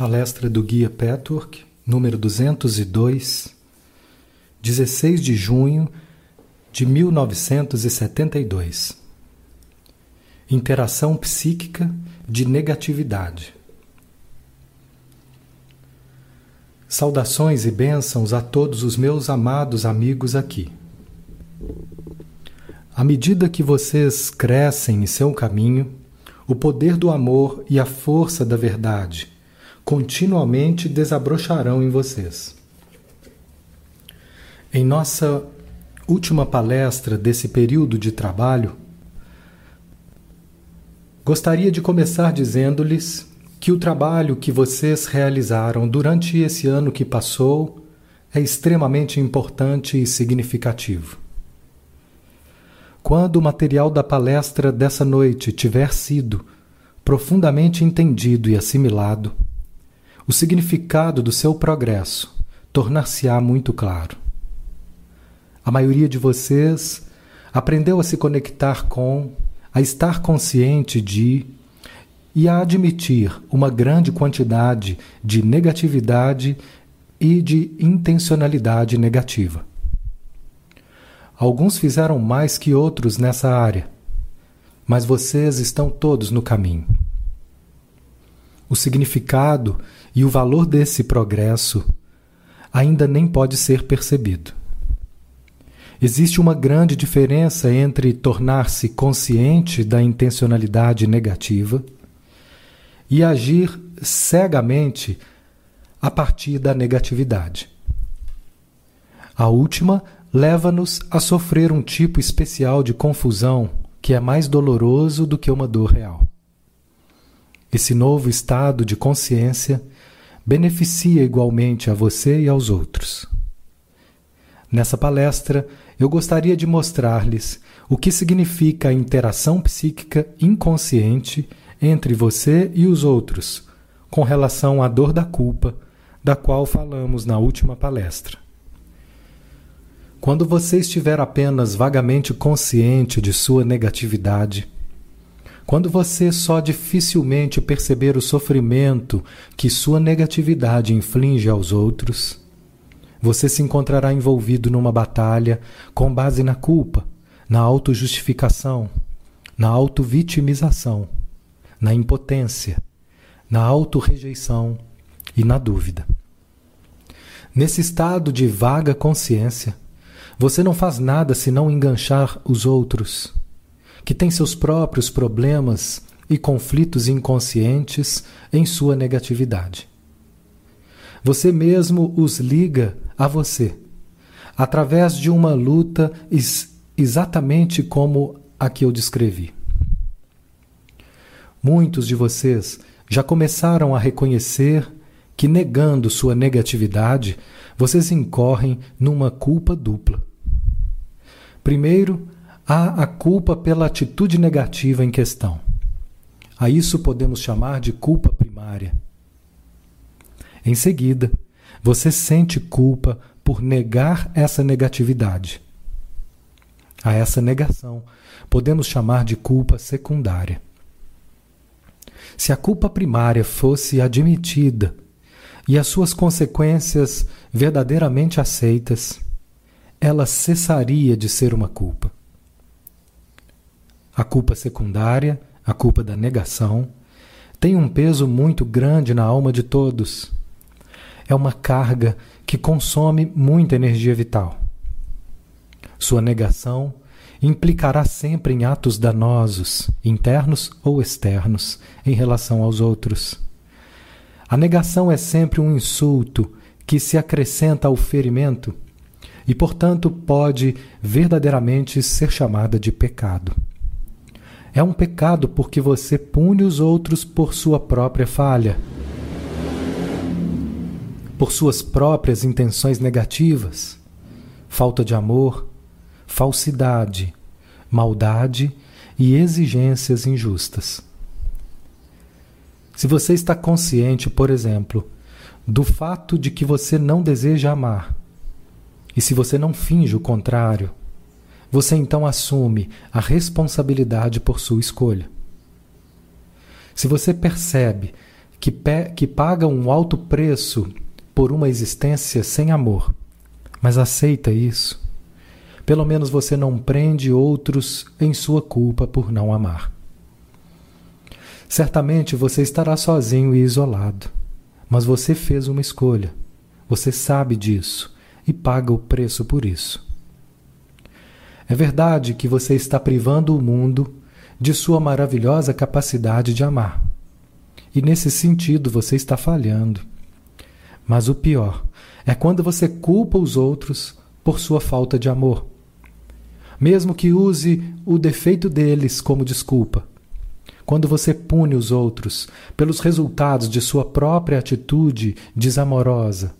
Palestra do Guia Petwork, número 202, 16 de junho de 1972. Interação psíquica de negatividade. Saudações e bênçãos a todos os meus amados amigos aqui. À medida que vocês crescem em seu caminho, o poder do amor e a força da verdade continuamente desabrocharão em vocês. Em nossa última palestra desse período de trabalho, gostaria de começar dizendo-lhes que o trabalho que vocês realizaram durante esse ano que passou é extremamente importante e significativo. Quando o material da palestra dessa noite tiver sido profundamente entendido e assimilado, o significado do seu progresso tornar-se-á muito claro. A maioria de vocês aprendeu a se conectar com, a estar consciente de e a admitir uma grande quantidade de negatividade e de intencionalidade negativa. Alguns fizeram mais que outros nessa área, mas vocês estão todos no caminho. O significado e o valor desse progresso ainda nem pode ser percebido. Existe uma grande diferença entre tornar-se consciente da intencionalidade negativa e agir cegamente a partir da negatividade. A última leva-nos a sofrer um tipo especial de confusão que é mais doloroso do que uma dor real. Esse novo estado de consciência beneficia igualmente a você e aos outros. Nessa palestra, eu gostaria de mostrar-lhes o que significa a interação psíquica inconsciente entre você e os outros, com relação à dor da culpa, da qual falamos na última palestra. Quando você estiver apenas vagamente consciente de sua negatividade, quando você só dificilmente perceber o sofrimento que sua negatividade inflige aos outros, você se encontrará envolvido numa batalha com base na culpa, na autojustificação, na autovitimização, na impotência, na autorrejeição e na dúvida. Nesse estado de vaga consciência, você não faz nada senão enganchar os outros que tem seus próprios problemas e conflitos inconscientes em sua negatividade. Você mesmo os liga a você, através de uma luta ex exatamente como a que eu descrevi. Muitos de vocês já começaram a reconhecer que, negando sua negatividade, vocês incorrem numa culpa dupla. Primeiro, há a culpa pela atitude negativa em questão. A isso podemos chamar de culpa primária. Em seguida, você sente culpa por negar essa negatividade. A essa negação podemos chamar de culpa secundária. Se a culpa primária fosse admitida e as suas consequências verdadeiramente aceitas, ela cessaria de ser uma culpa. A culpa secundária, a culpa da negação, tem um peso muito grande na alma de todos. É uma carga que consome muita energia vital. Sua negação implicará sempre em atos danosos, internos ou externos, em relação aos outros. A negação é sempre um insulto que se acrescenta ao ferimento e, portanto, pode verdadeiramente ser chamada de pecado. É um pecado porque você pune os outros por sua própria falha, por suas próprias intenções negativas, falta de amor, falsidade, maldade e exigências injustas. Se você está consciente, por exemplo, do fato de que você não deseja amar, e se você não finge o contrário, você então assume a responsabilidade por sua escolha. Se você percebe que, que paga um alto preço por uma existência sem amor, mas aceita isso. Pelo menos você não prende outros em sua culpa por não amar. Certamente você estará sozinho e isolado, mas você fez uma escolha. Você sabe disso e paga o preço por isso. É verdade que você está privando o mundo de sua maravilhosa capacidade de amar. E nesse sentido você está falhando. Mas o pior é quando você culpa os outros por sua falta de amor. Mesmo que use o defeito deles como desculpa. Quando você pune os outros pelos resultados de sua própria atitude desamorosa,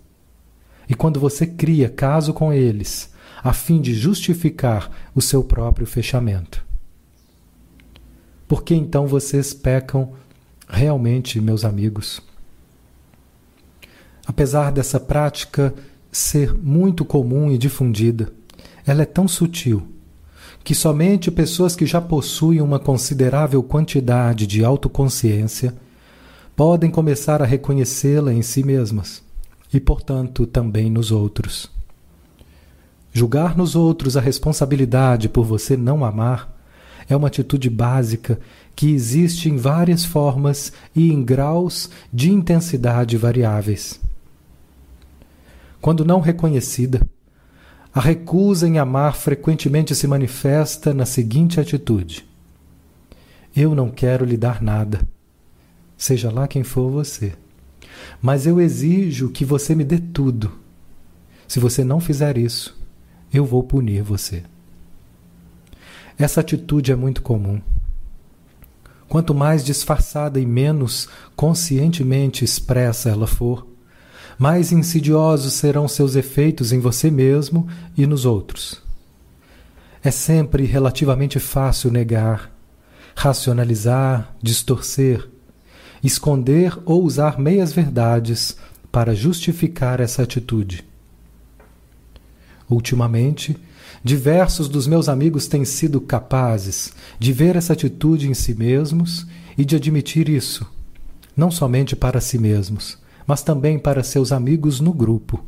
e quando você cria caso com eles, a fim de justificar o seu próprio fechamento. Por que então vocês pecam realmente, meus amigos? Apesar dessa prática ser muito comum e difundida, ela é tão sutil que somente pessoas que já possuem uma considerável quantidade de autoconsciência podem começar a reconhecê-la em si mesmas e, portanto, também nos outros. Julgar nos outros a responsabilidade por você não amar é uma atitude básica que existe em várias formas e em graus de intensidade variáveis. Quando não reconhecida, a recusa em amar frequentemente se manifesta na seguinte atitude: Eu não quero lhe dar nada, seja lá quem for você. Mas eu exijo que você me dê tudo. Se você não fizer isso, eu vou punir você. Essa atitude é muito comum. Quanto mais disfarçada e menos conscientemente expressa ela for, mais insidiosos serão seus efeitos em você mesmo e nos outros. É sempre relativamente fácil negar, racionalizar, distorcer, esconder ou usar meias-verdades para justificar essa atitude. Ultimamente, diversos dos meus amigos têm sido capazes de ver essa atitude em si mesmos e de admitir isso, não somente para si mesmos, mas também para seus amigos no grupo.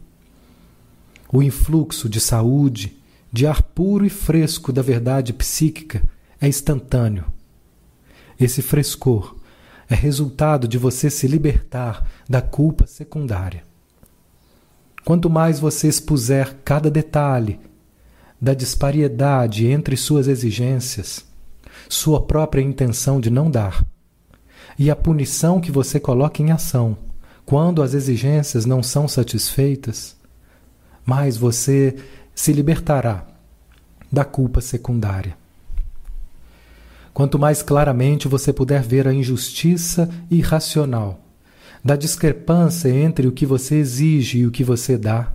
O influxo de saúde, de ar puro e fresco da verdade psíquica é instantâneo. Esse frescor é resultado de você se libertar da culpa secundária. Quanto mais você expuser cada detalhe da disparidade entre suas exigências, sua própria intenção de não dar, e a punição que você coloca em ação quando as exigências não são satisfeitas, mais você se libertará da culpa secundária. Quanto mais claramente você puder ver a injustiça irracional da discrepância entre o que você exige e o que você dá,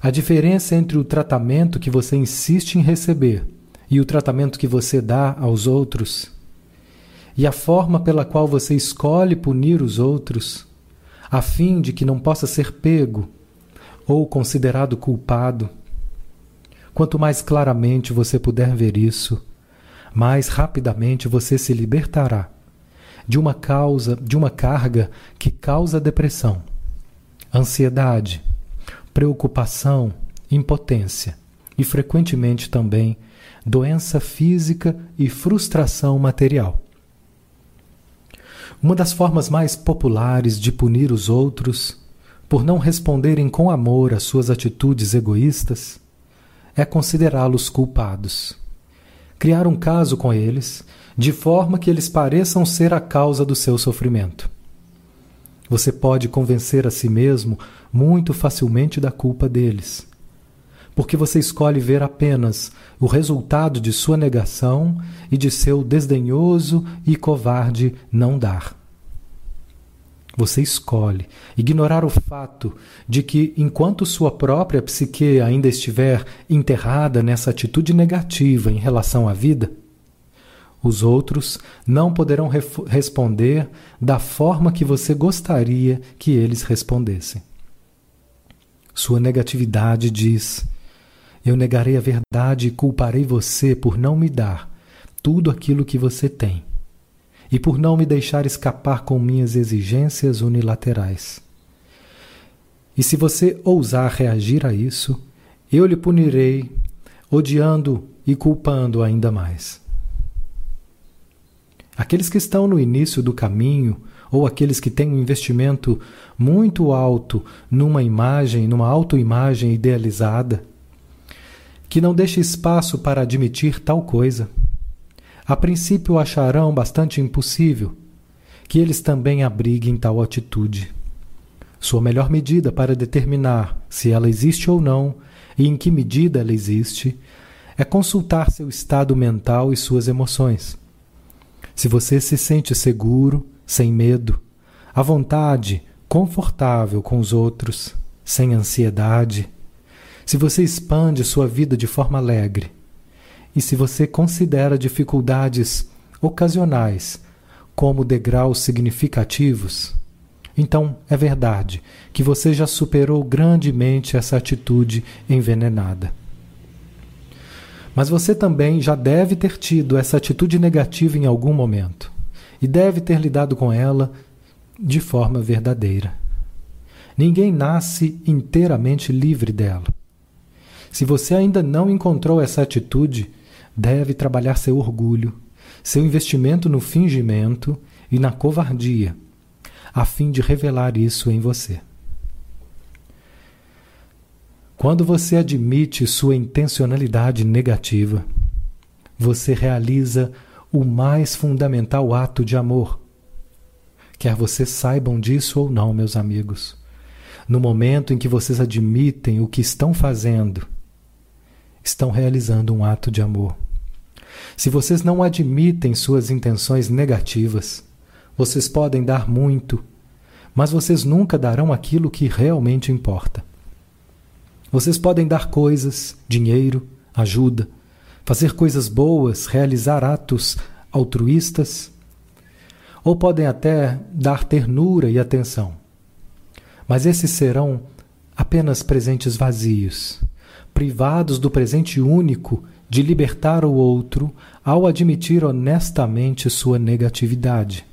a diferença entre o tratamento que você insiste em receber e o tratamento que você dá aos outros, e a forma pela qual você escolhe punir os outros, a fim de que não possa ser pego ou considerado culpado. Quanto mais claramente você puder ver isso, mais rapidamente você se libertará de uma causa, de uma carga que causa depressão, ansiedade, preocupação, impotência e frequentemente também doença física e frustração material. Uma das formas mais populares de punir os outros por não responderem com amor às suas atitudes egoístas é considerá-los culpados criar um caso com eles, de forma que eles pareçam ser a causa do seu sofrimento. Você pode convencer a si mesmo muito facilmente da culpa deles, porque você escolhe ver apenas o resultado de sua negação e de seu desdenhoso e covarde não dar. Você escolhe ignorar o fato de que, enquanto sua própria psique ainda estiver enterrada nessa atitude negativa em relação à vida, os outros não poderão responder da forma que você gostaria que eles respondessem. Sua negatividade diz: Eu negarei a verdade e culparei você por não me dar tudo aquilo que você tem. e por não me deixar escapar com minhas exigências unilaterais. E se você ousar reagir a isso, eu lhe punirei, odiando e culpando ainda mais. Aqueles que estão no início do caminho, ou aqueles que têm um investimento muito alto numa imagem, numa autoimagem idealizada, que não deixa espaço para admitir tal coisa, a princípio acharão bastante impossível que eles também abriguem tal atitude. Sua melhor medida para determinar se ela existe ou não e em que medida ela existe é consultar seu estado mental e suas emoções. Se você se sente seguro, sem medo, à vontade, confortável com os outros, sem ansiedade, se você expande sua vida de forma alegre, e se você considera dificuldades ocasionais como degraus significativos, então é verdade que você já superou grandemente essa atitude envenenada. Mas você também já deve ter tido essa atitude negativa em algum momento e deve ter lidado com ela de forma verdadeira. Ninguém nasce inteiramente livre dela. Se você ainda não encontrou essa atitude, deve trabalhar seu orgulho, seu investimento no fingimento e na covardia, a fim de revelar isso em você. Quando você admite sua intencionalidade negativa, você realiza o mais fundamental ato de amor. Quer vocês saibam disso ou não, meus amigos. No momento em que vocês admitem o que estão fazendo, estão realizando um ato de amor. Se vocês não admitem suas intenções negativas, vocês podem dar muito, mas vocês nunca darão aquilo que realmente importa. Vocês podem dar coisas, dinheiro, ajuda, fazer coisas boas, realizar atos altruístas, ou podem até dar ternura e atenção. Mas esses serão apenas presentes vazios, privados do presente único de libertar o outro ao admitir honestamente sua negatividade.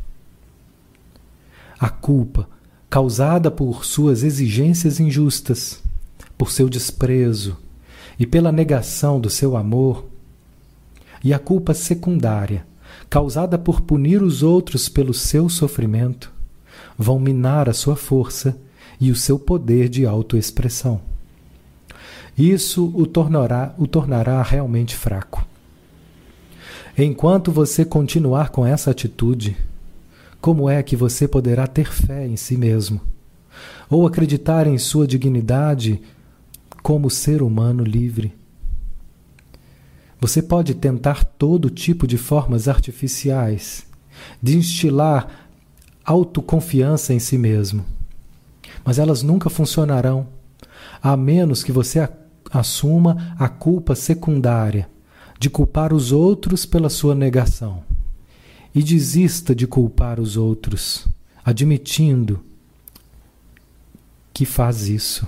A culpa, causada por suas exigências injustas, por seu desprezo e pela negação do seu amor, e a culpa secundária, causada por punir os outros pelo seu sofrimento, vão minar a sua força e o seu poder de autoexpressão. Isso o tornará, o tornará realmente fraco. Enquanto você continuar com essa atitude, como é que você poderá ter fé em si mesmo? Ou acreditar em sua dignidade como ser humano livre? Você pode tentar todo tipo de formas artificiais de instilar autoconfiança em si mesmo, mas elas nunca funcionarão, a menos que você assuma a culpa secundária de culpar os outros pela sua negação e desista de culpar os outros, admitindo que faz isso.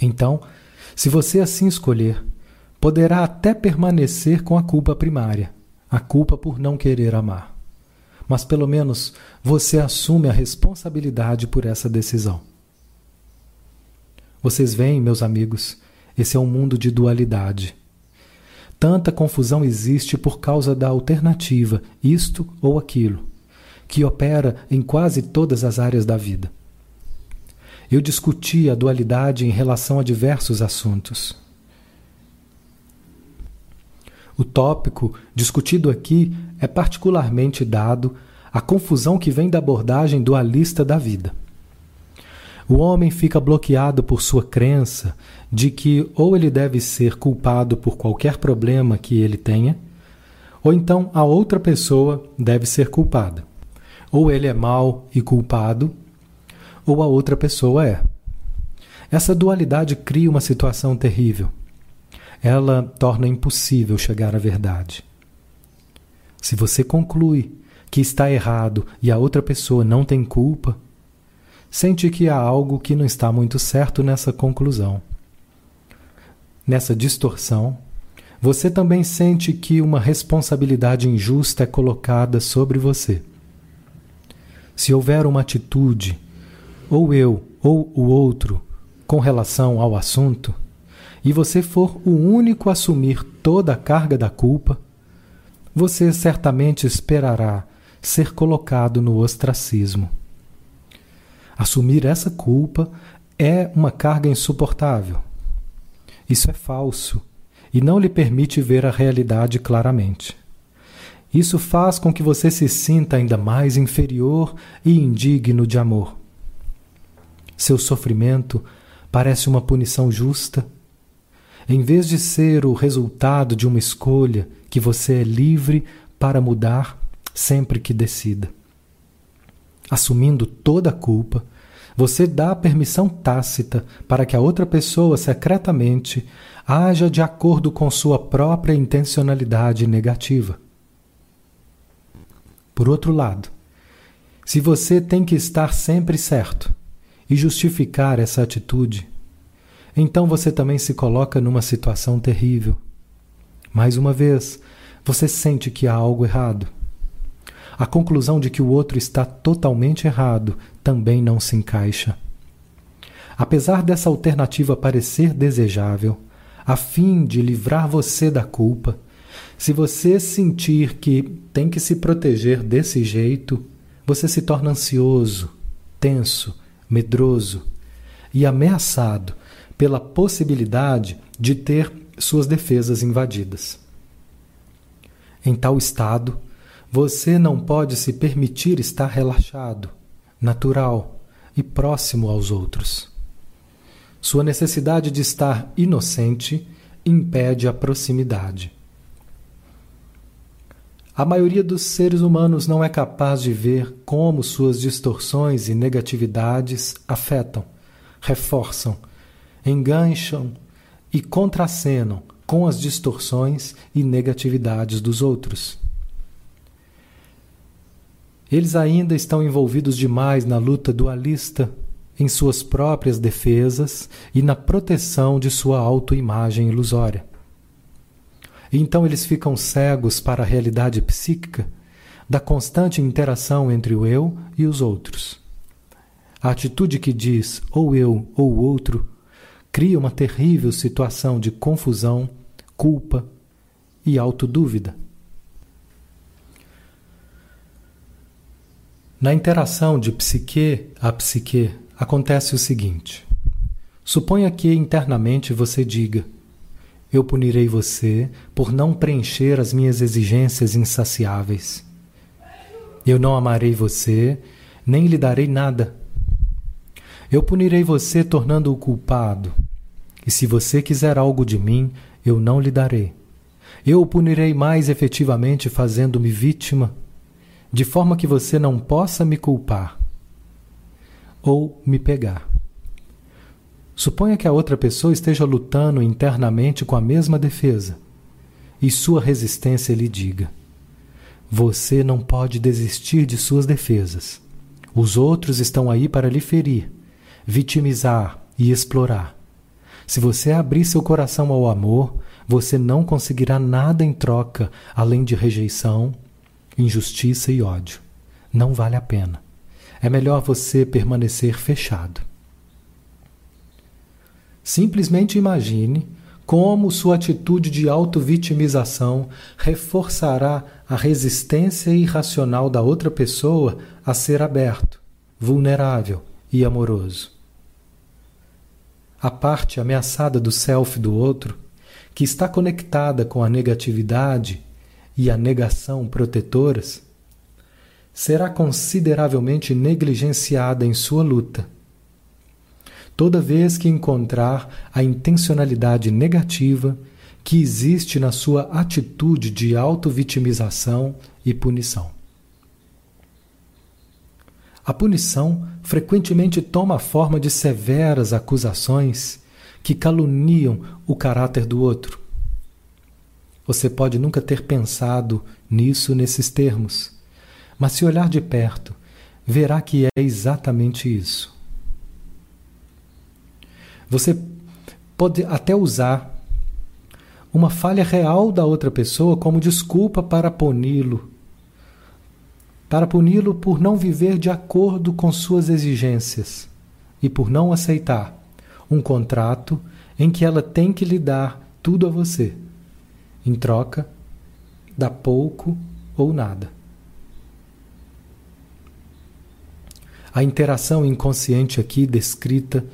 Então, se você assim escolher, poderá até permanecer com a culpa primária, a culpa por não querer amar. Mas pelo menos você assume a responsabilidade por essa decisão. Vocês veem, meus amigos, esse é um mundo de dualidade. Tanta confusão existe por causa da alternativa, isto ou aquilo, que opera em quase todas as áreas da vida. Eu discuti a dualidade em relação a diversos assuntos. O tópico discutido aqui é particularmente dado à confusão que vem da abordagem dualista da vida. O homem fica bloqueado por sua crença de que ou ele deve ser culpado por qualquer problema que ele tenha, ou então a outra pessoa deve ser culpada. Ou ele é mau e culpado, ou a outra pessoa é. Essa dualidade cria uma situação terrível. Ela torna impossível chegar à verdade. Se você conclui que está errado e a outra pessoa não tem culpa, sente que há algo que não está muito certo nessa conclusão. Nessa distorção, você também sente que uma responsabilidade injusta é colocada sobre você. Se houver uma atitude, ou eu ou o outro, com relação ao assunto, e você for o único a assumir toda a carga da culpa, você certamente esperará ser colocado no ostracismo. Assumir essa culpa é uma carga insuportável. Isso é falso e não lhe permite ver a realidade claramente. Isso faz com que você se sinta ainda mais inferior e indigno de amor. Seu sofrimento parece uma punição justa. Em vez de ser o resultado de uma escolha que você é livre para mudar sempre que decida. Assumindo toda a culpa, você dá permissão tácita para que a outra pessoa secretamente haja de acordo com sua própria intencionalidade negativa. Por outro lado, se você tem que estar sempre certo e justificar essa atitude, então você também se coloca numa situação terrível. Mais uma vez, você sente que há algo errado. A conclusão de que o outro está totalmente errado também não se encaixa. Apesar dessa alternativa parecer desejável, a fim de livrar você da culpa. Se você sentir que tem que se proteger desse jeito, você se torna ansioso, tenso, medroso e ameaçado pela possibilidade de ter suas defesas invadidas. Em tal estado, você não pode se permitir estar relaxado, natural e próximo aos outros. Sua necessidade de estar inocente impede a proximidade. A maioria dos seres humanos não é capaz de ver como suas distorções e negatividades afetam, reforçam, engancham e contracenam com as distorções e negatividades dos outros. Eles ainda estão envolvidos demais na luta dualista em suas próprias defesas e na proteção de sua autoimagem ilusória. Então eles ficam cegos para a realidade psíquica da constante interação entre o eu e os outros. A atitude que diz ou eu ou o outro cria uma terrível situação de confusão, culpa e autodúvida. Na interação de psique a psique, acontece o seguinte: suponha que internamente você diga: Eu punirei você por não preencher as minhas exigências insaciáveis. Eu não amarei você, nem lhe darei nada. Eu punirei você tornando-o culpado. E se você quiser algo de mim, eu não lhe darei. Eu o punirei mais efetivamente fazendo-me vítima, de forma que você não possa me culpar ou me pegar. Suponha que a outra pessoa esteja lutando internamente com a mesma defesa e sua resistência lhe diga: Você não pode desistir de suas defesas. Os outros estão aí para lhe ferir, vitimizar e explorar. Se você abrir seu coração ao amor, você não conseguirá nada em troca além de rejeição, injustiça e ódio. Não vale a pena é melhor você permanecer fechado. Simplesmente imagine como sua atitude de auto-vitimização reforçará a resistência irracional da outra pessoa a ser aberto, vulnerável e amoroso. A parte ameaçada do self do outro, que está conectada com a negatividade e a negação protetoras, será consideravelmente negligenciada em sua luta. Toda vez que encontrar a intencionalidade negativa que existe na sua atitude de auto-vitimização e punição. A punição frequentemente toma a forma de severas acusações que caluniam o caráter do outro. Você pode nunca ter pensado nisso nesses termos mas se olhar de perto, verá que é exatamente isso. Você pode até usar uma falha real da outra pessoa como desculpa para puni-lo, para puni-lo por não viver de acordo com suas exigências e por não aceitar um contrato em que ela tem que lhe dar tudo a você. Em troca, dá pouco ou nada. A interação inconsciente aqui descrita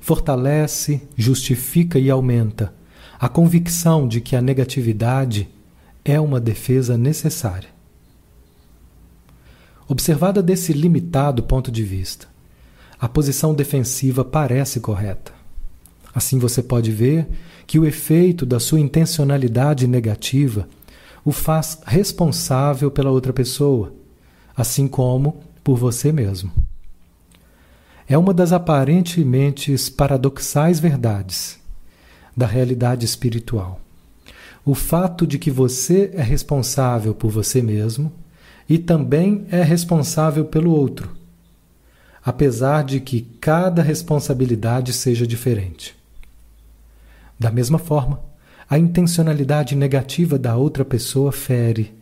fortalece, justifica e aumenta a convicção de que a negatividade é uma defesa necessária. Observada desse limitado ponto de vista, a posição defensiva parece correta. Assim você pode ver que o efeito da sua intencionalidade negativa o faz responsável pela outra pessoa, assim como por você mesmo. É uma das aparentemente paradoxais verdades da realidade espiritual. O fato de que você é responsável por você mesmo e também é responsável pelo outro, apesar de que cada responsabilidade seja diferente. Da mesma forma, a intencionalidade negativa da outra pessoa fere,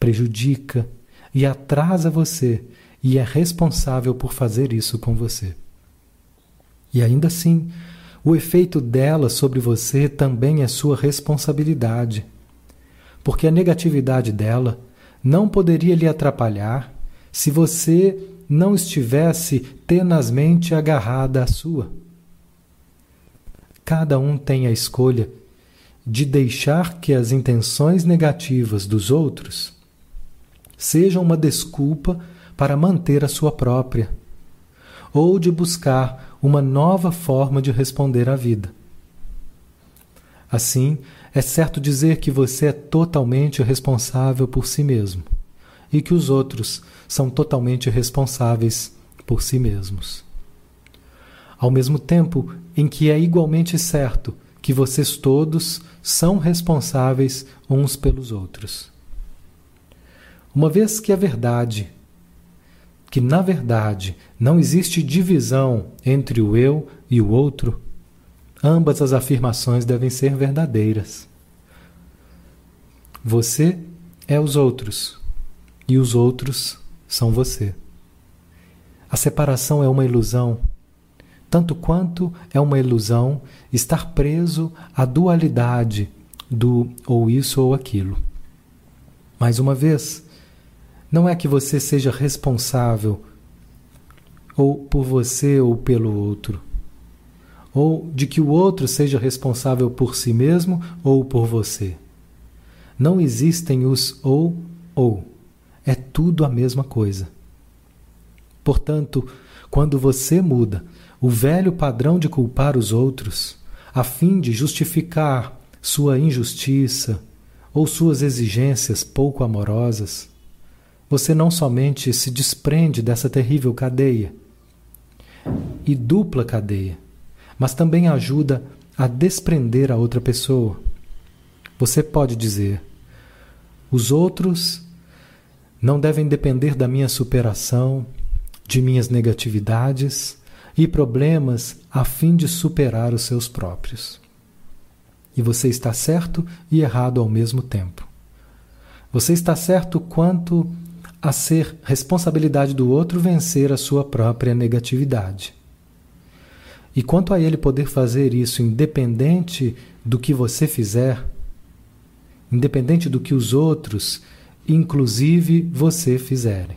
prejudica e atrasa você e é responsável por fazer isso com você. E ainda assim, o efeito dela sobre você também é sua responsabilidade, porque a negatividade dela não poderia lhe atrapalhar se você não estivesse tenazmente agarrada à sua. Cada um tem a escolha de deixar que as intenções negativas dos outros sejam uma desculpa para manter a sua própria, ou de buscar uma nova forma de responder à vida. Assim, é certo dizer que você é totalmente responsável por si mesmo e que os outros são totalmente responsáveis por si mesmos. Ao mesmo tempo em que é igualmente certo que vocês todos são responsáveis uns pelos outros. Uma vez que a verdade que, na verdade, não existe divisão entre o eu e o outro, ambas as afirmações devem ser verdadeiras. Você é os outros e os outros são você. A separação é uma ilusão, tanto quanto é uma ilusão estar preso à dualidade do ou isso ou aquilo. Mais uma vez, não é que você seja responsável ou por você ou pelo outro, ou de que o outro seja responsável por si mesmo ou por você. Não existem os ou ou. É tudo a mesma coisa. Portanto, quando você muda o velho padrão de culpar os outros, a fim de justificar sua injustiça ou suas exigências pouco amorosas, você não somente se desprende dessa terrível cadeia e dupla cadeia, mas também ajuda a desprender a outra pessoa. Você pode dizer: os outros não devem depender da minha superação, de minhas negatividades e problemas a fim de superar os seus próprios. E você está certo e errado ao mesmo tempo. Você está certo quanto a ser responsabilidade do outro vencer a sua própria negatividade. E quanto a ele poder fazer isso independente do que você fizer, independente do que os outros, inclusive você, fizerem.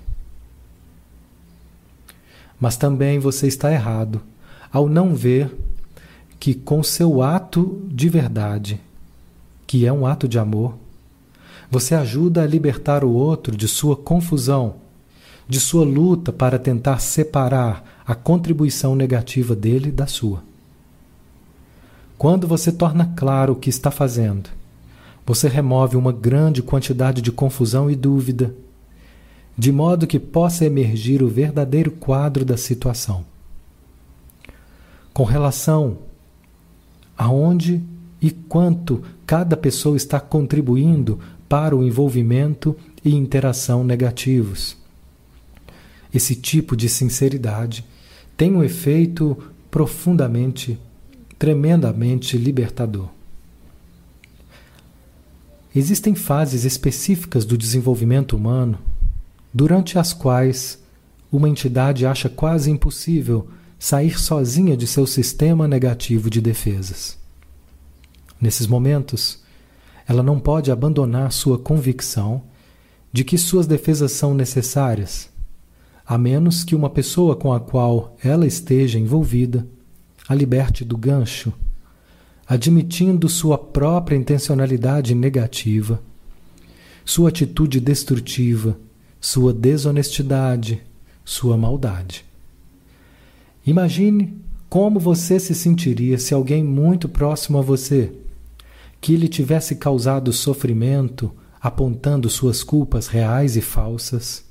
Mas também você está errado ao não ver que, com seu ato de verdade, que é um ato de amor, você ajuda a libertar o outro de sua confusão, de sua luta para tentar separar a contribuição negativa dele da sua. Quando você torna claro o que está fazendo, você remove uma grande quantidade de confusão e dúvida, de modo que possa emergir o verdadeiro quadro da situação. Com relação aonde e quanto cada pessoa está contribuindo para o envolvimento e interação negativos. Esse tipo de sinceridade tem um efeito profundamente, tremendamente libertador. Existem fases específicas do desenvolvimento humano durante as quais uma entidade acha quase impossível sair sozinha de seu sistema negativo de defesas. Nesses momentos, ela não pode abandonar sua convicção de que suas defesas são necessárias, a menos que uma pessoa com a qual ela esteja envolvida a liberte do gancho, admitindo sua própria intencionalidade negativa, sua atitude destrutiva, sua desonestidade, sua maldade. Imagine como você se sentiria se alguém muito próximo a você, que lhe tivesse causado sofrimento, apontando suas culpas reais e falsas,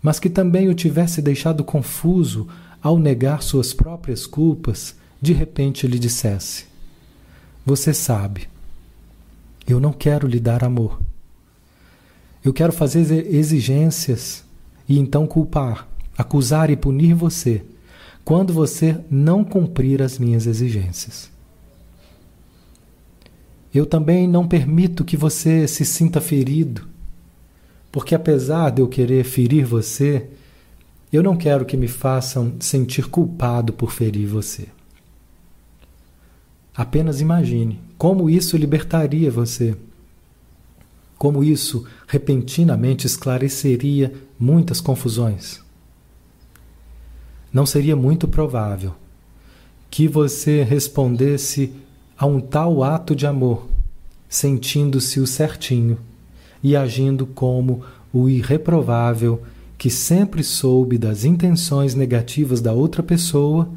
mas que também o tivesse deixado confuso ao negar suas próprias culpas, de repente lhe dissesse: Você sabe, eu não quero lhe dar amor. Eu quero fazer exigências e então culpar, acusar e punir você quando você não cumprir as minhas exigências. Eu também não permito que você se sinta ferido, porque apesar de eu querer ferir você, eu não quero que me façam sentir culpado por ferir você. Apenas imagine como isso libertaria você. Como isso repentinamente esclareceria muitas confusões não seria muito provável que você respondesse a um tal ato de amor, sentindo-se o certinho e agindo como o irreprovável que sempre soube das intenções negativas da outra pessoa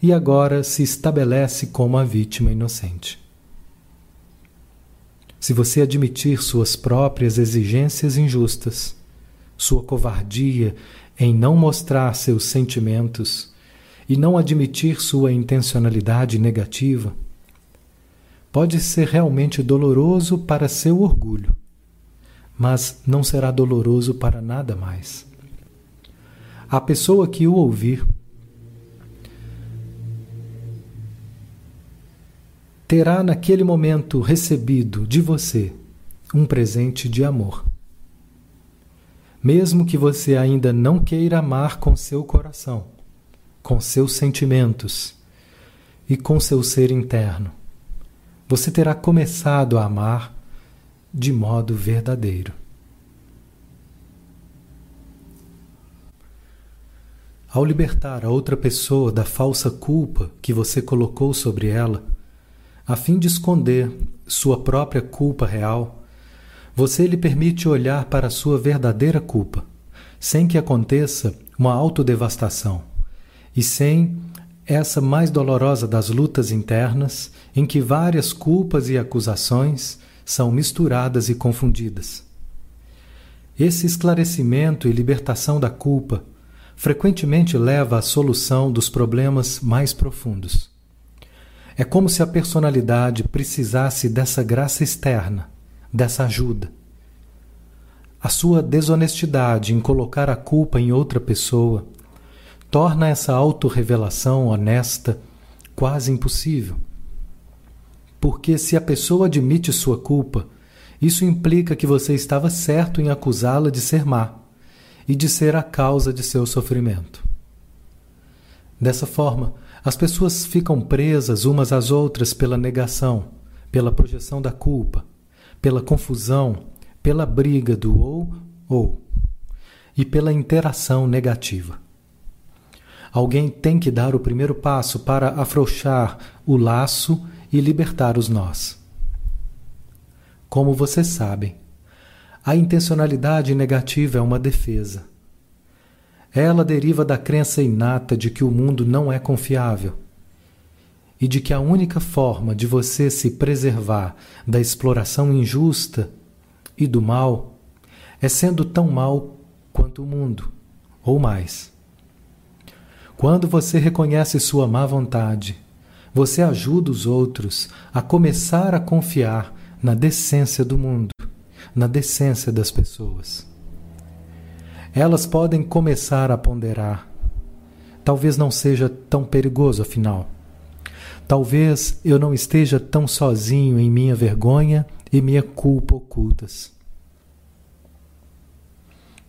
e agora se estabelece como a vítima inocente. Se você admitir suas próprias exigências injustas, sua covardia em não mostrar seus sentimentos e não admitir sua intencionalidade negativa, pode ser realmente doloroso para seu orgulho, mas não será doloroso para nada mais. A pessoa que o ouvir terá naquele momento recebido de você um presente de amor mesmo que você ainda não queira amar com seu coração, com seus sentimentos e com seu ser interno, você terá começado a amar de modo verdadeiro. Ao libertar a outra pessoa da falsa culpa que você colocou sobre ela, a fim de esconder sua própria culpa real, você lhe permite olhar para sua verdadeira culpa, sem que aconteça uma autodevastação, e sem essa mais dolorosa das lutas internas, em que várias culpas e acusações são misturadas e confundidas. Esse esclarecimento e libertação da culpa frequentemente leva à solução dos problemas mais profundos. É como se a personalidade precisasse dessa graça externa dessa ajuda. A sua desonestidade em colocar a culpa em outra pessoa torna essa autorrevelação honesta quase impossível. Porque se a pessoa admite sua culpa, isso implica que você estava certo em acusá-la de ser má e de ser a causa de seu sofrimento. Dessa forma, as pessoas ficam presas umas às outras pela negação, pela projeção da culpa, pela confusão, pela briga do ou ou e pela interação negativa. Alguém tem que dar o primeiro passo para afrouxar o laço e libertar os nós. Como vocês sabem, a intencionalidade negativa é uma defesa. Ela deriva da crença inata de que o mundo não é confiável e de que a única forma de você se preservar da exploração injusta e do mal é sendo tão mal quanto o mundo, ou mais. Quando você reconhece sua má vontade, você ajuda os outros a começar a confiar na decência do mundo, na decência das pessoas. Elas podem começar a ponderar. Talvez não seja tão perigoso, afinal. Talvez eu não esteja tão sozinho em minha vergonha e minha culpa ocultas.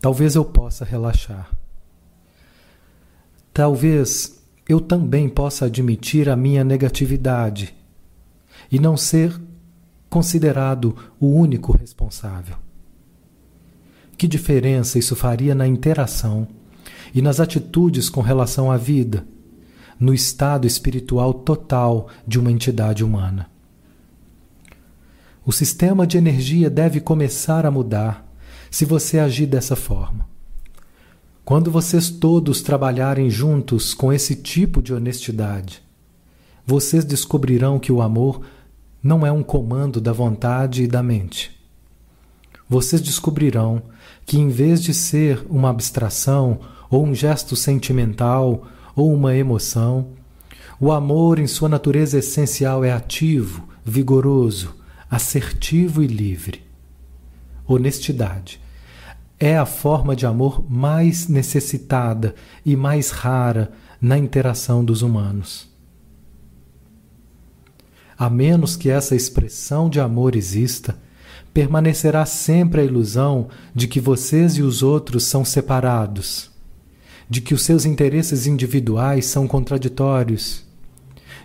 Talvez eu possa relaxar. Talvez eu também possa admitir a minha negatividade e não ser considerado o único responsável. Que diferença isso faria na interação e nas atitudes com relação à vida, no estado espiritual total de uma entidade humana? O sistema de energia deve começar a mudar se você agir dessa forma. Quando vocês todos trabalharem juntos com esse tipo de honestidade, vocês descobrirão que o amor não é um comando da vontade e da mente. Vocês descobrirão que, em vez de ser uma abstração, ou um gesto sentimental, ou uma emoção, o amor, em sua natureza essencial, é ativo, vigoroso, assertivo e livre. Honestidade é a forma de amor mais necessitada e mais rara na interação dos humanos. A menos que essa expressão de amor exista, permanecerá sempre a ilusão de que vocês e os outros são separados, de que os seus interesses individuais são contraditórios,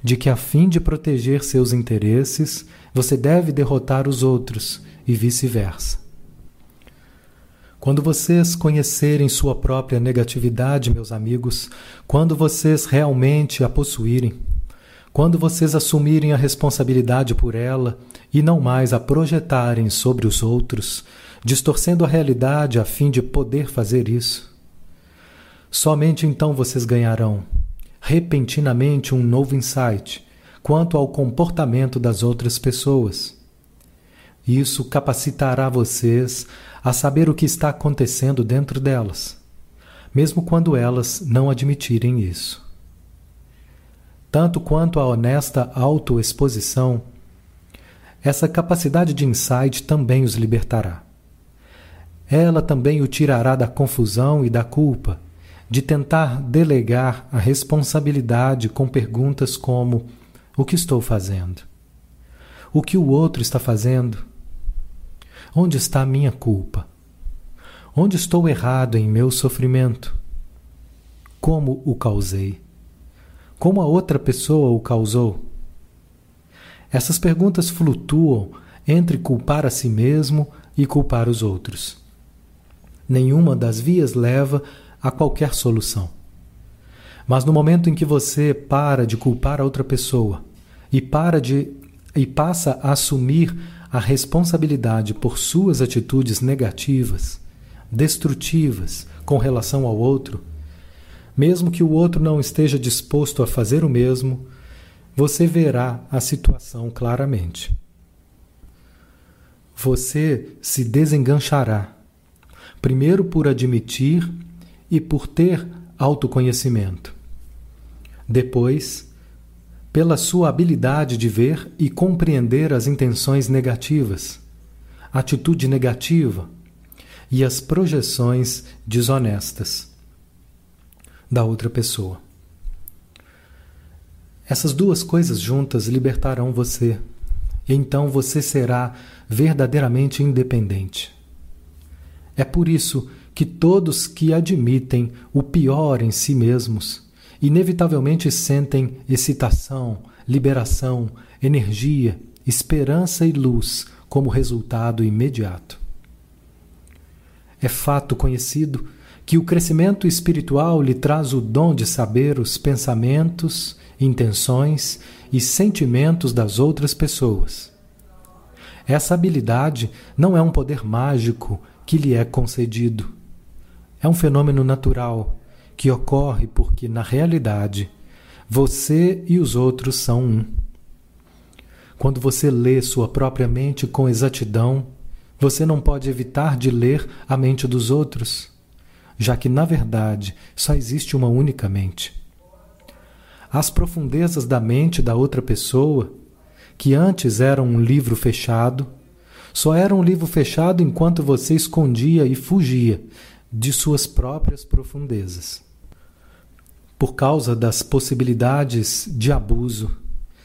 de que, a fim de proteger seus interesses, você deve derrotar os outros e vice-versa. Quando vocês conhecerem sua própria negatividade, meus amigos, quando vocês realmente a possuírem, quando vocês assumirem a responsabilidade por ela e não mais a projetarem sobre os outros, distorcendo a realidade a fim de poder fazer isso, somente então vocês ganharão repentinamente um novo insight quanto ao comportamento das outras pessoas. Isso capacitará vocês a saber o que está acontecendo dentro delas, mesmo quando elas não admitirem isso. Tanto quanto a honesta autoexposição, essa capacidade de insight também os libertará. Ela também o tirará da confusão e da culpa de tentar delegar a responsabilidade com perguntas como: o que estou fazendo? O que o outro está fazendo? Onde está a minha culpa? Onde estou errado em meu sofrimento? Como o causei? Como a outra pessoa o causou? Essas perguntas flutuam entre culpar a si mesmo e culpar os outros. Nenhuma das vias leva a qualquer solução. Mas no momento em que você para de culpar a outra pessoa e para de e passa a assumir a responsabilidade por suas atitudes negativas, destrutivas com relação ao outro, mesmo que o outro não esteja disposto a fazer o mesmo, você verá a situação claramente. Você se desenganchará, primeiro por admitir e por ter autoconhecimento. Depois, pela sua habilidade de ver e compreender as intenções negativas, atitude negativa e as projeções desonestas da outra pessoa. Essas duas coisas juntas libertarão você, e então você será verdadeiramente independente. É por isso que todos que admitem o pior em si mesmos inevitavelmente sentem excitação, liberação, energia, esperança e luz como resultado imediato. É fato conhecido que o crescimento espiritual lhe traz o dom de saber os pensamentos, intenções e sentimentos das outras pessoas. Essa habilidade não é um poder mágico que lhe é concedido. É um fenômeno natural que ocorre porque, na realidade, você e os outros são um. Quando você lê sua própria mente com exatidão, você não pode evitar de ler a mente dos outros, já que, na verdade, só existe uma única mente. As profundezas da mente da outra pessoa, que antes eram um livro fechado, só era um livro fechado enquanto você escondia e fugia de suas próprias profundezas por causa das possibilidades de abuso.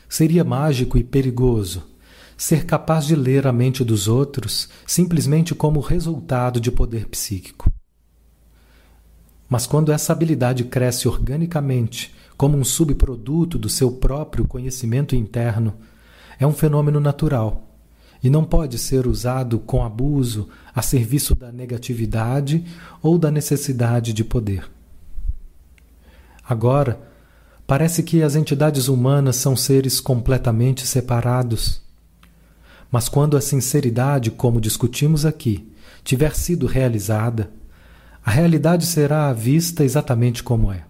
Seria mágico e perigoso ser capaz de ler a mente dos outros simplesmente como resultado de poder psíquico. Mas quando essa habilidade cresce organicamente, como um subproduto do seu próprio conhecimento interno, é um fenômeno natural e não pode ser usado com abuso a serviço da negatividade ou da necessidade de poder. Agora, parece que as entidades humanas são seres completamente separados. Mas quando a sinceridade, como discutimos aqui, tiver sido realizada, a realidade será vista exatamente como é.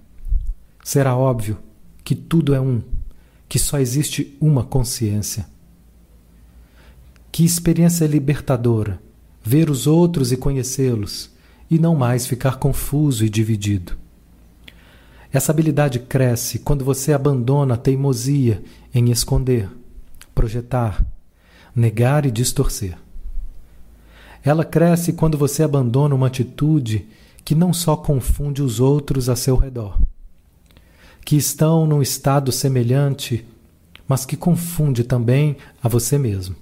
Será óbvio que tudo é um, que só existe uma consciência. Que experiência libertadora ver os outros e conhecê-los, e não mais ficar confuso e dividido. Essa habilidade cresce quando você abandona a teimosia em esconder, projetar, negar e distorcer. Ela cresce quando você abandona uma atitude que não só confunde os outros a seu redor, que estão num estado semelhante, mas que confunde também a você mesmo.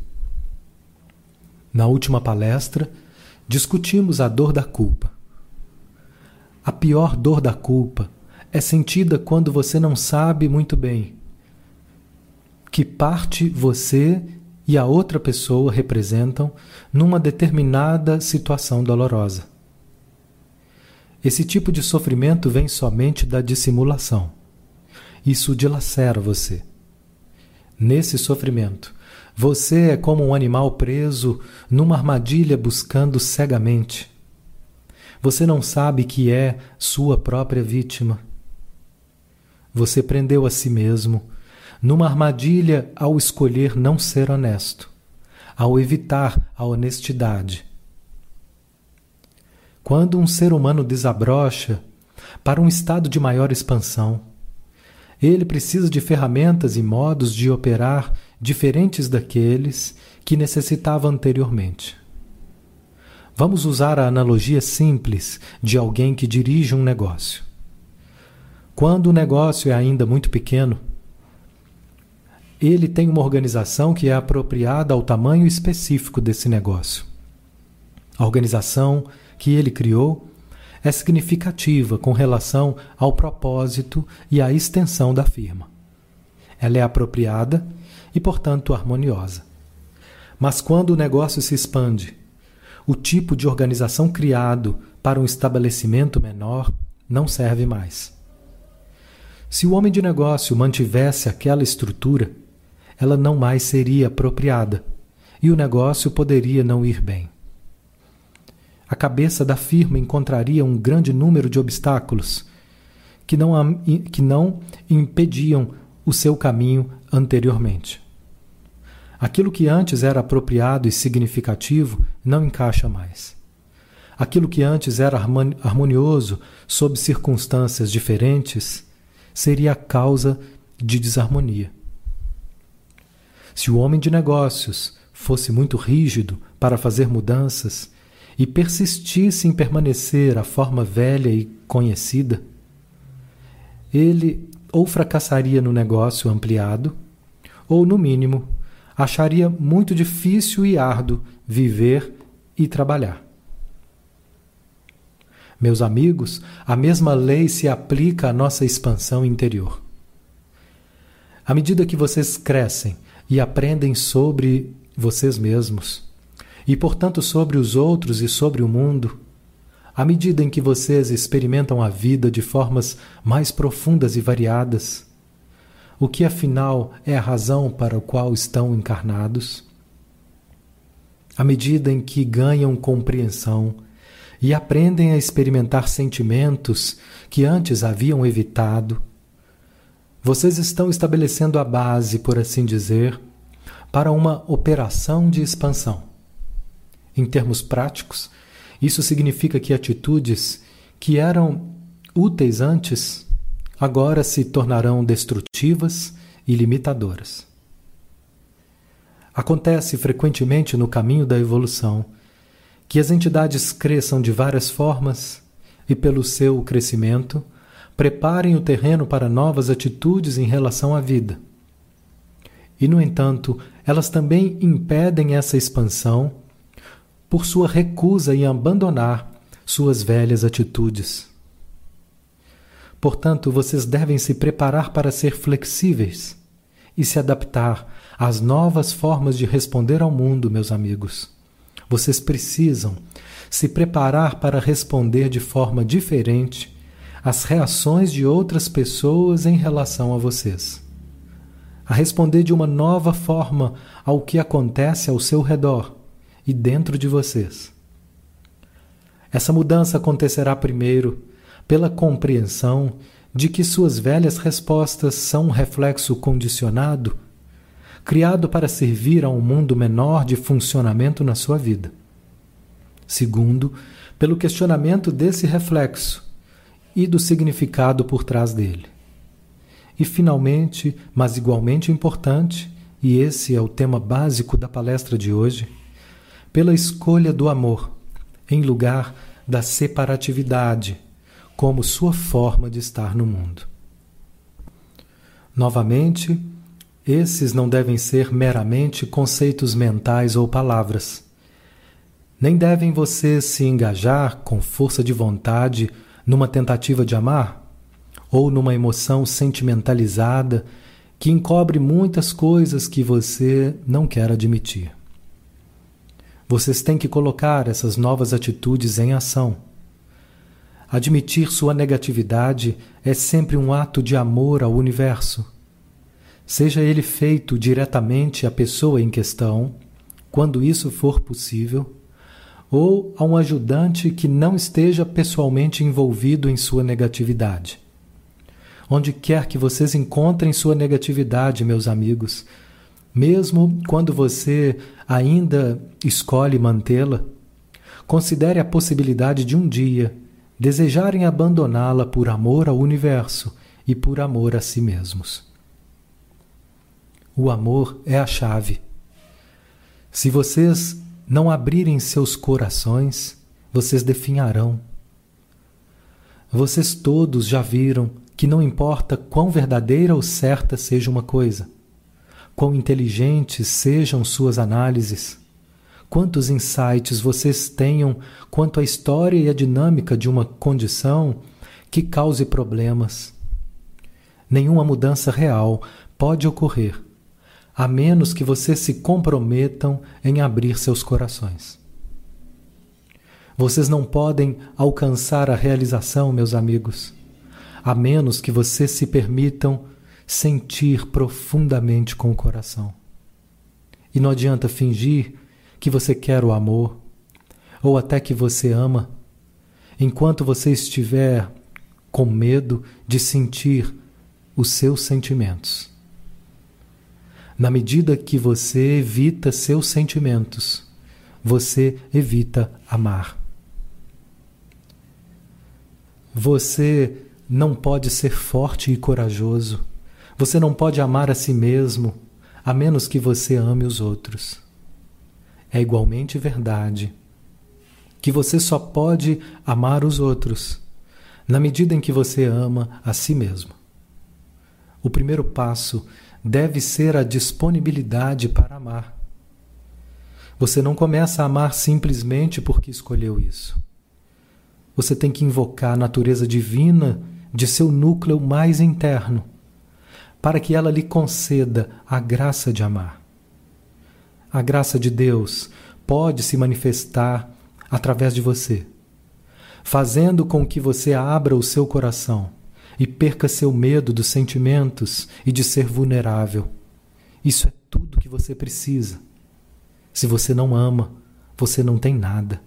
Na última palestra, discutimos a dor da culpa. A pior dor da culpa é sentida quando você não sabe muito bem que parte você e a outra pessoa representam numa determinada situação dolorosa. Esse tipo de sofrimento vem somente da dissimulação. Isso dilacera você. Nesse sofrimento, você é como um animal preso numa armadilha buscando cegamente. Você não sabe que é sua própria vítima. Você prendeu a si mesmo numa armadilha ao escolher não ser honesto, ao evitar a honestidade. Quando um ser humano desabrocha para um estado de maior expansão, ele precisa de ferramentas e modos de operar diferentes daqueles que necessitava anteriormente. Vamos usar a analogia simples de alguém que dirige um negócio. Quando o negócio é ainda muito pequeno, ele tem uma organização que é apropriada ao tamanho específico desse negócio. A organização que ele criou é significativa com relação ao propósito e à extensão da firma. Ela é apropriada e, portanto, harmoniosa. Mas quando o negócio se expande, o tipo de organização criado para um estabelecimento menor não serve mais. Se o homem de negócio mantivesse aquela estrutura, ela não mais seria apropriada e o negócio poderia não ir bem. A cabeça da firma encontraria um grande número de obstáculos que não, que não impediam o seu caminho anteriormente. Aquilo que antes era apropriado e significativo não encaixa mais. Aquilo que antes era harmonioso sob circunstâncias diferentes seria a causa de desarmonia. Se o homem de negócios fosse muito rígido para fazer mudanças e persistisse em permanecer a forma velha e conhecida, ele ou fracassaria no negócio ampliado, ou, no mínimo, acharia muito difícil e árduo viver e trabalhar. Meus amigos, a mesma lei se aplica à nossa expansão interior. À medida que vocês crescem e aprendem sobre vocês mesmos, e portanto sobre os outros e sobre o mundo, à medida em que vocês experimentam a vida de formas mais profundas e variadas, o que afinal é a razão para a qual estão encarnados? À medida em que ganham compreensão e aprendem a experimentar sentimentos que antes haviam evitado, vocês estão estabelecendo a base, por assim dizer, para uma operação de expansão. Em termos práticos, isso significa que atitudes que eram úteis antes agora se tornarão destrutivas e limitadoras. Acontece frequentemente no caminho da evolução que as entidades cresçam de várias formas e, pelo seu crescimento, preparem o terreno para novas atitudes em relação à vida. E, no entanto, elas também impedem essa expansão por sua recusa em abandonar suas velhas atitudes. Portanto, vocês devem se preparar para ser flexíveis e se adaptar às novas formas de responder ao mundo, meus amigos. Vocês precisam se preparar para responder de forma diferente às reações de outras pessoas em relação a vocês. A responder de uma nova forma ao que acontece ao seu redor e dentro de vocês. Essa mudança acontecerá primeiro pela compreensão de que suas velhas respostas são um reflexo condicionado, criado para servir a um mundo menor de funcionamento na sua vida. Segundo, pelo questionamento desse reflexo e do significado por trás dele. E finalmente, mas igualmente importante, e esse é o tema básico da palestra de hoje, pela escolha do amor em lugar da separatividade como sua forma de estar no mundo. Novamente, esses não devem ser meramente conceitos mentais ou palavras. Nem devem vocês se engajar com força de vontade numa tentativa de amar ou numa emoção sentimentalizada que encobre muitas coisas que você não quer admitir. Vocês têm que colocar essas novas atitudes em ação. Admitir sua negatividade é sempre um ato de amor ao universo. Seja ele feito diretamente à pessoa em questão, quando isso for possível, ou a um ajudante que não esteja pessoalmente envolvido em sua negatividade. Onde quer que vocês encontrem sua negatividade, meus amigos, mesmo quando você ainda escolhe mantê-la, considere a possibilidade de um dia desejarem abandoná-la por amor ao universo e por amor a si mesmos. O amor é a chave. Se vocês não abrirem seus corações, vocês definharão. Vocês todos já viram que não importa quão verdadeira ou certa seja uma coisa, quão inteligentes sejam suas análises, quantos insights vocês tenham quanto à história e à dinâmica de uma condição que cause problemas. Nenhuma mudança real pode ocorrer, a menos que vocês se comprometam em abrir seus corações. Vocês não podem alcançar a realização, meus amigos, a menos que vocês se permitam sentir profundamente com o coração. E não adianta fingir que você quer o amor, ou até que você ama, enquanto você estiver com medo de sentir os seus sentimentos. Na medida que você evita seus sentimentos, você evita amar. Você não pode ser forte e corajoso você não pode amar a si mesmo a menos que você ame os outros. É igualmente verdade que você só pode amar os outros na medida em que você ama a si mesmo. O primeiro passo deve ser a disponibilidade para amar. Você não começa a amar simplesmente porque escolheu isso. Você tem que invocar a natureza divina de seu núcleo mais interno para que ela lhe conceda a graça de amar. A graça de Deus pode se manifestar através de você, fazendo com que você abra o seu coração e perca seu medo dos sentimentos e de ser vulnerável. Isso é tudo que você precisa. Se você não ama, você não tem nada.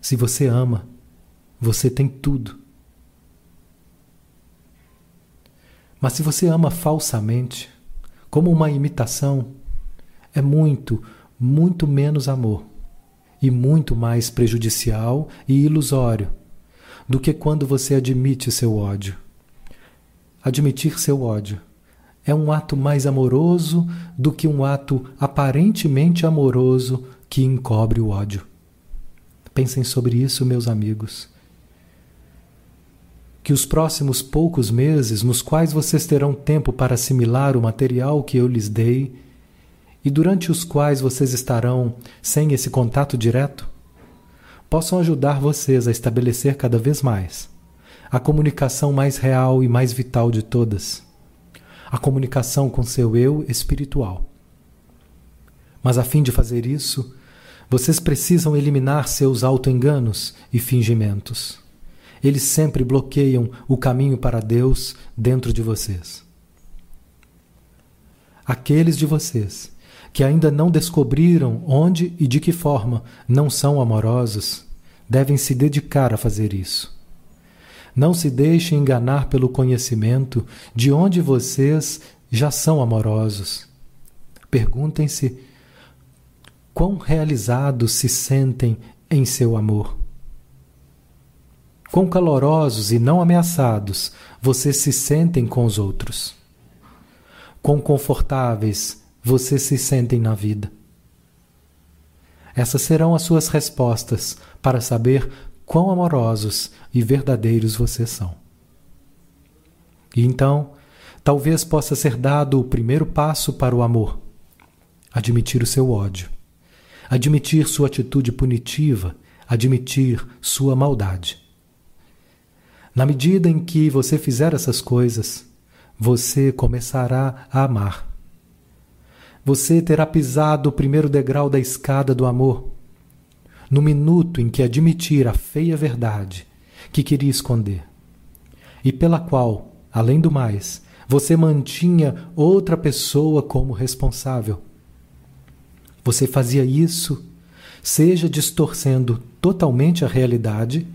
Se você ama, você tem tudo. Mas se você ama falsamente, como uma imitação, é muito, muito menos amor e muito mais prejudicial e ilusório do que quando você admite seu ódio. Admitir seu ódio é um ato mais amoroso do que um ato aparentemente amoroso que encobre o ódio. Pensem sobre isso, meus amigos. que os próximos poucos meses, nos quais vocês terão tempo para assimilar o material que eu lhes dei, e durante os quais vocês estarão sem esse contato direto, possam ajudar vocês a estabelecer cada vez mais a comunicação mais real e mais vital de todas, a comunicação com seu eu espiritual. Mas a fim de fazer isso, vocês precisam eliminar seus autoenganos e fingimentos. Eles sempre bloqueiam o caminho para Deus dentro de vocês. Aqueles de vocês que ainda não descobriram onde e de que forma não são amorosos, devem se dedicar a fazer isso. Não se deixem enganar pelo conhecimento de onde vocês já são amorosos. Perguntem-se quão realizados se sentem em seu amor. Quão calorosos e não ameaçados vocês se sentem com os outros. Quão confortáveis vocês se sentem na vida. Essas serão as suas respostas para saber quão amorosos e verdadeiros vocês são. E então, talvez possa ser dado o primeiro passo para o amor: admitir o seu ódio admitir sua atitude punitiva, admitir sua maldade. Na medida em que você fizer essas coisas, você começará a amar. Você terá pisado o primeiro degrau da escada do amor. No minuto em que admitir a feia verdade que queria esconder, e pela qual, além do mais, você mantinha outra pessoa como responsável. Você fazia isso, seja distorcendo totalmente a realidade,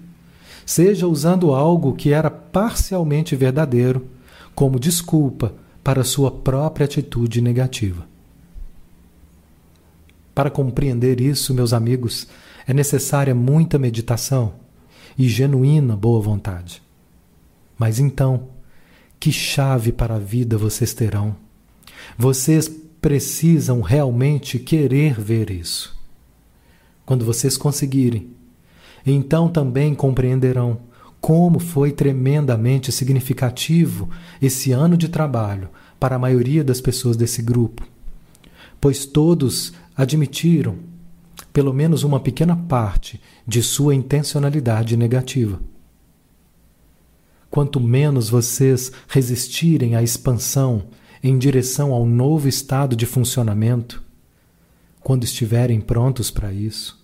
seja usando algo que era parcialmente verdadeiro como desculpa para sua própria atitude negativa. Para compreender isso, meus amigos, é necessária muita meditação e genuína boa vontade. Mas então, que chave para a vida vocês terão? Vocês precisam realmente querer ver isso. Quando vocês conseguirem, então também compreenderão como foi tremendamente significativo esse ano de trabalho para a maioria das pessoas desse grupo, pois todos admitiram pelo menos uma pequena parte de sua intencionalidade negativa. Quanto menos vocês resistirem à expansão em direção ao novo estado de funcionamento, quando estiverem prontos para isso,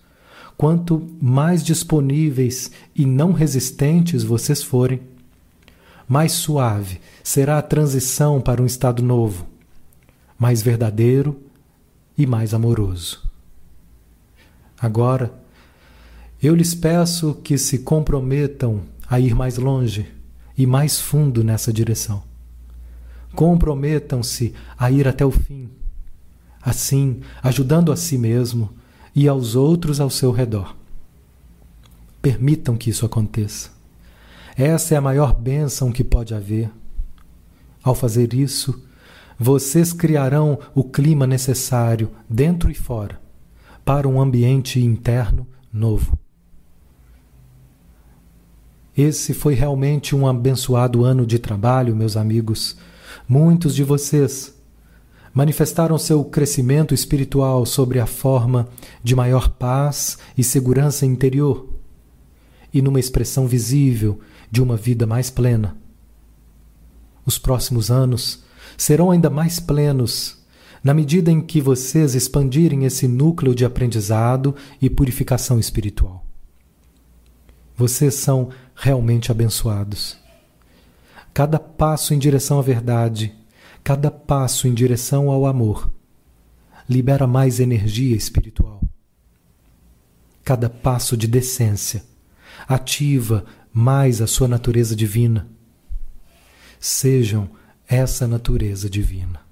quanto mais disponíveis e não resistentes vocês forem, mais suave será a transição para um estado novo, mais verdadeiro e mais amoroso. Agora, eu lhes peço que se comprometam a ir mais longe e mais fundo nessa direção. Comprometam-se a ir até o fim, assim ajudando a si mesmo e aos outros ao seu redor. Permitam que isso aconteça. Essa é a maior bênção que pode haver. Ao fazer isso, vocês criarão o clima necessário, dentro e fora, para um ambiente interno novo. Esse foi realmente um abençoado ano de trabalho, meus amigos Muitos de vocês manifestaram seu crescimento espiritual sobre a forma de maior paz e segurança interior e numa expressão visível de uma vida mais plena. Os próximos anos serão ainda mais plenos na medida em que vocês expandirem esse núcleo de aprendizado e purificação espiritual. Vocês são realmente abençoados. Cada passo em direção à verdade, cada passo em direção ao amor, libera mais energia espiritual. Cada passo de decência ativa mais a sua natureza divina. Sejam essa natureza divina.